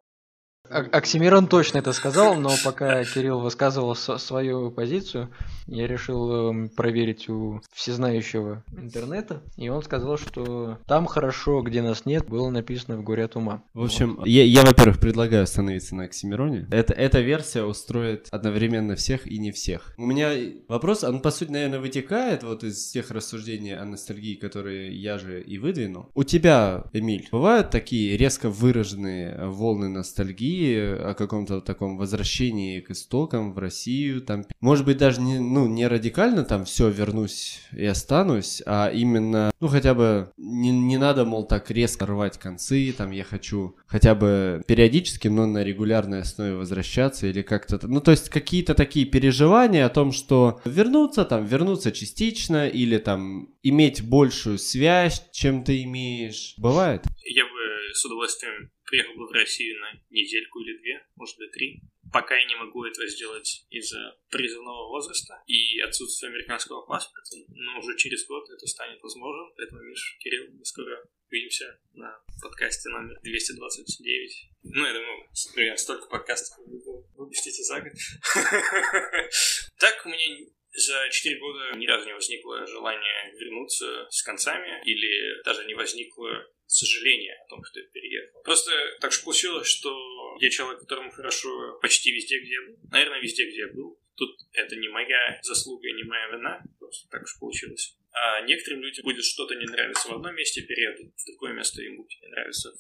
Оксимирон точно это сказал, но пока Кирилл высказывал свою позицию, я решил эм, проверить у всезнающего интернета, и он сказал, что там хорошо, где нас нет, было написано в «Горе от ума». В общем, вот. я, я, во-первых, предлагаю остановиться на Оксимироне. Это, эта версия устроит одновременно всех и не всех. У меня вопрос, он, по сути, наверное, вытекает вот из тех рассуждений о ностальгии, которые я же и выдвинул. У тебя, Эмиль, бывают такие резко выраженные волны ностальгии, о каком-то таком возвращении к истокам в Россию, там, может быть, даже не, ну, не радикально там все вернусь и останусь, а именно, ну, хотя бы не, не надо, мол, так резко рвать концы, там, я хочу хотя бы периодически, но на регулярной основе возвращаться или как-то, ну, то есть какие-то такие переживания о том, что вернуться, там, вернуться частично или там иметь большую связь, чем ты имеешь, бывает? Я бы с удовольствием приехал бы в Россию на недельку или две, может быть, три. Пока я не могу этого сделать из-за призывного возраста и отсутствия американского паспорта, но уже через год это станет возможным. Поэтому, Миш, Кирилл, мы скоро увидимся на подкасте номер 229. Ну, я думаю, примерно столько подкастов вы выпустите за год. Так, меня за 4 года ни разу не возникло желания вернуться с концами или даже не возникло сожаление о том, что я переехал. Просто так же получилось, что я человек, которому хорошо почти везде, где я был. Наверное, везде, где я был. Тут это не моя заслуга, не моя вина, просто так же получилось. А некоторым людям будет что-то не нравиться в одном месте, переедут в другое место, им будет не нравиться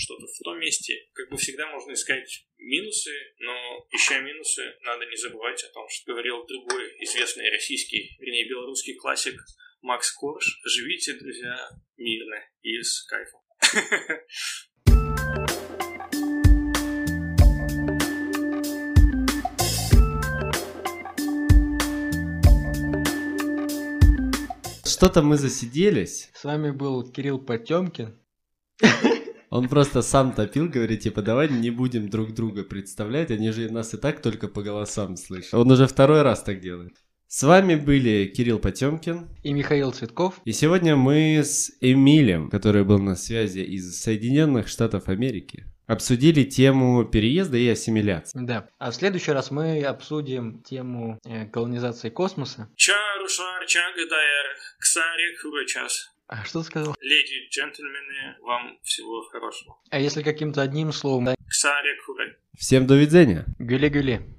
что-то в том месте. Как бы всегда можно искать минусы, но ища минусы, надо не забывать о том, что говорил другой известный российский, вернее, белорусский классик Макс Корж. Живите, друзья, мирно и с кайфом. Что-то мы засиделись. С вами был Кирилл Потемкин. Он просто сам топил, говорит, типа, давай не будем друг друга представлять, они же нас и так только по голосам слышат. Он уже второй раз так делает. С вами были Кирилл Потемкин и Михаил Цветков. И сегодня мы с Эмилем, который был на связи из Соединенных Штатов Америки, обсудили тему переезда и ассимиляции. Да. А в следующий раз мы обсудим тему э, колонизации космоса. Чарушар чагадайр ксарик час. А что ты сказал? Леди, джентльмены, вам всего хорошего. А если каким-то одним словом? Ксарик Всем до видения. Гюли-гюли.